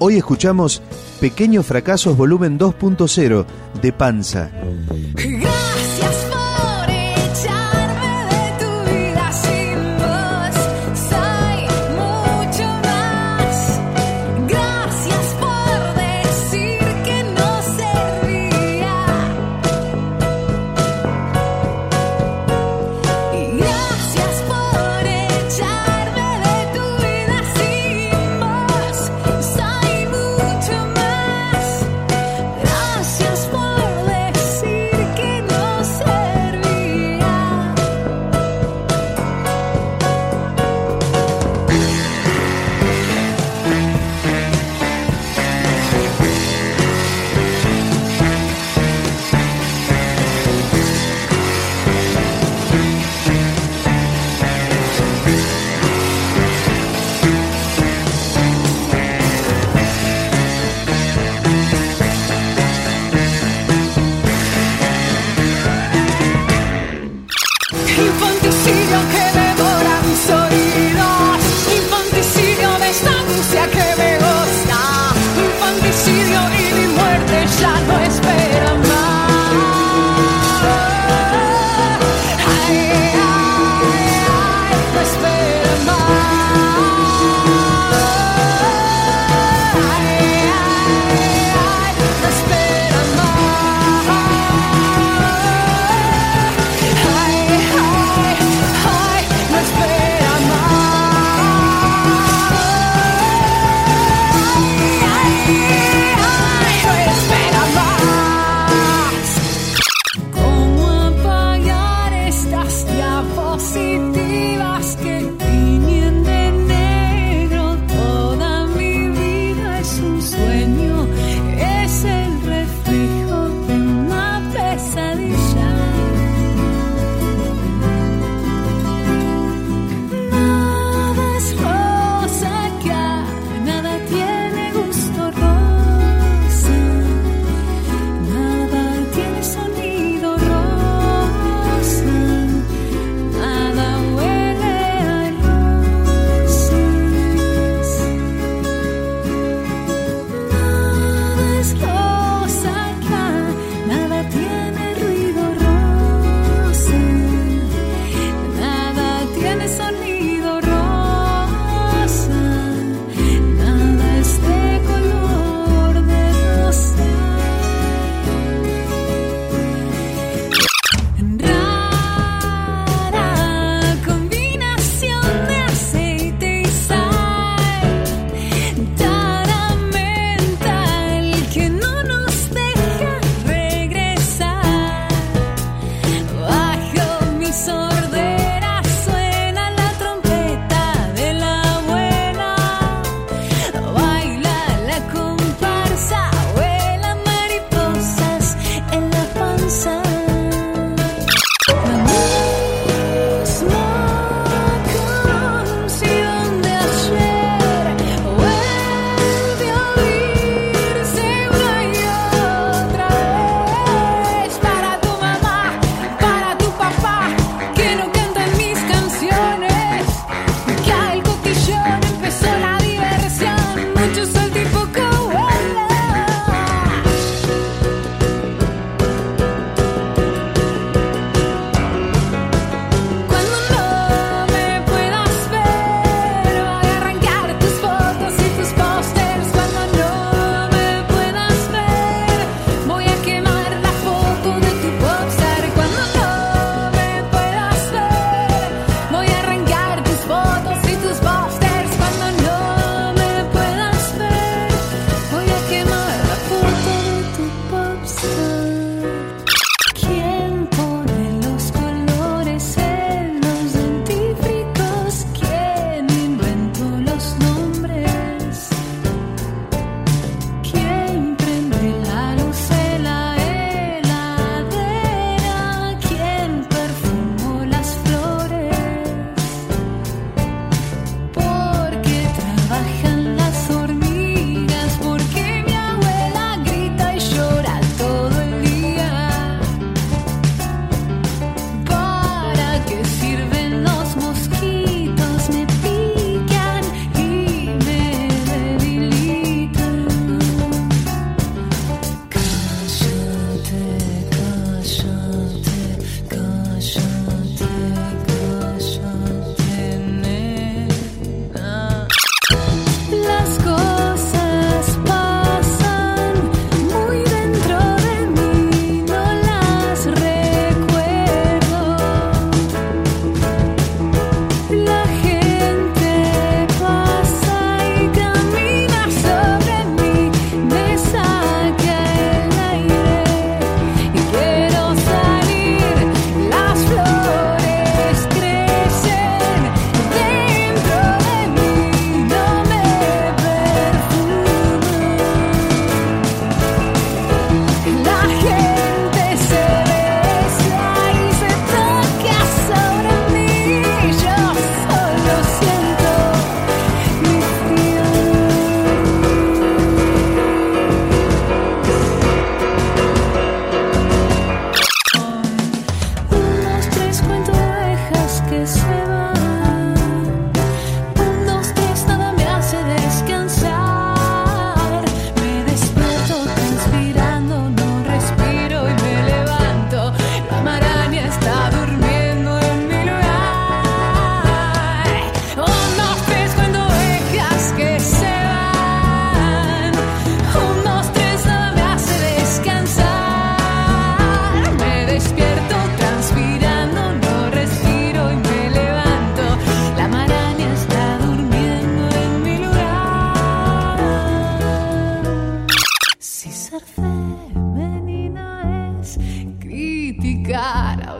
Hoy escuchamos Pequeños Fracasos Volumen 2.0 de Panza.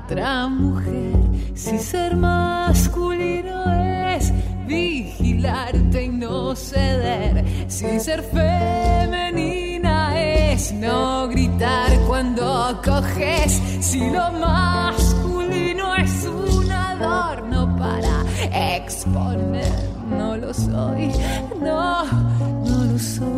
otra mujer. Si ser masculino es vigilarte y no ceder. Si ser femenina es no gritar cuando coges. Si lo masculino es un adorno para exponer. No lo soy, no, no lo soy.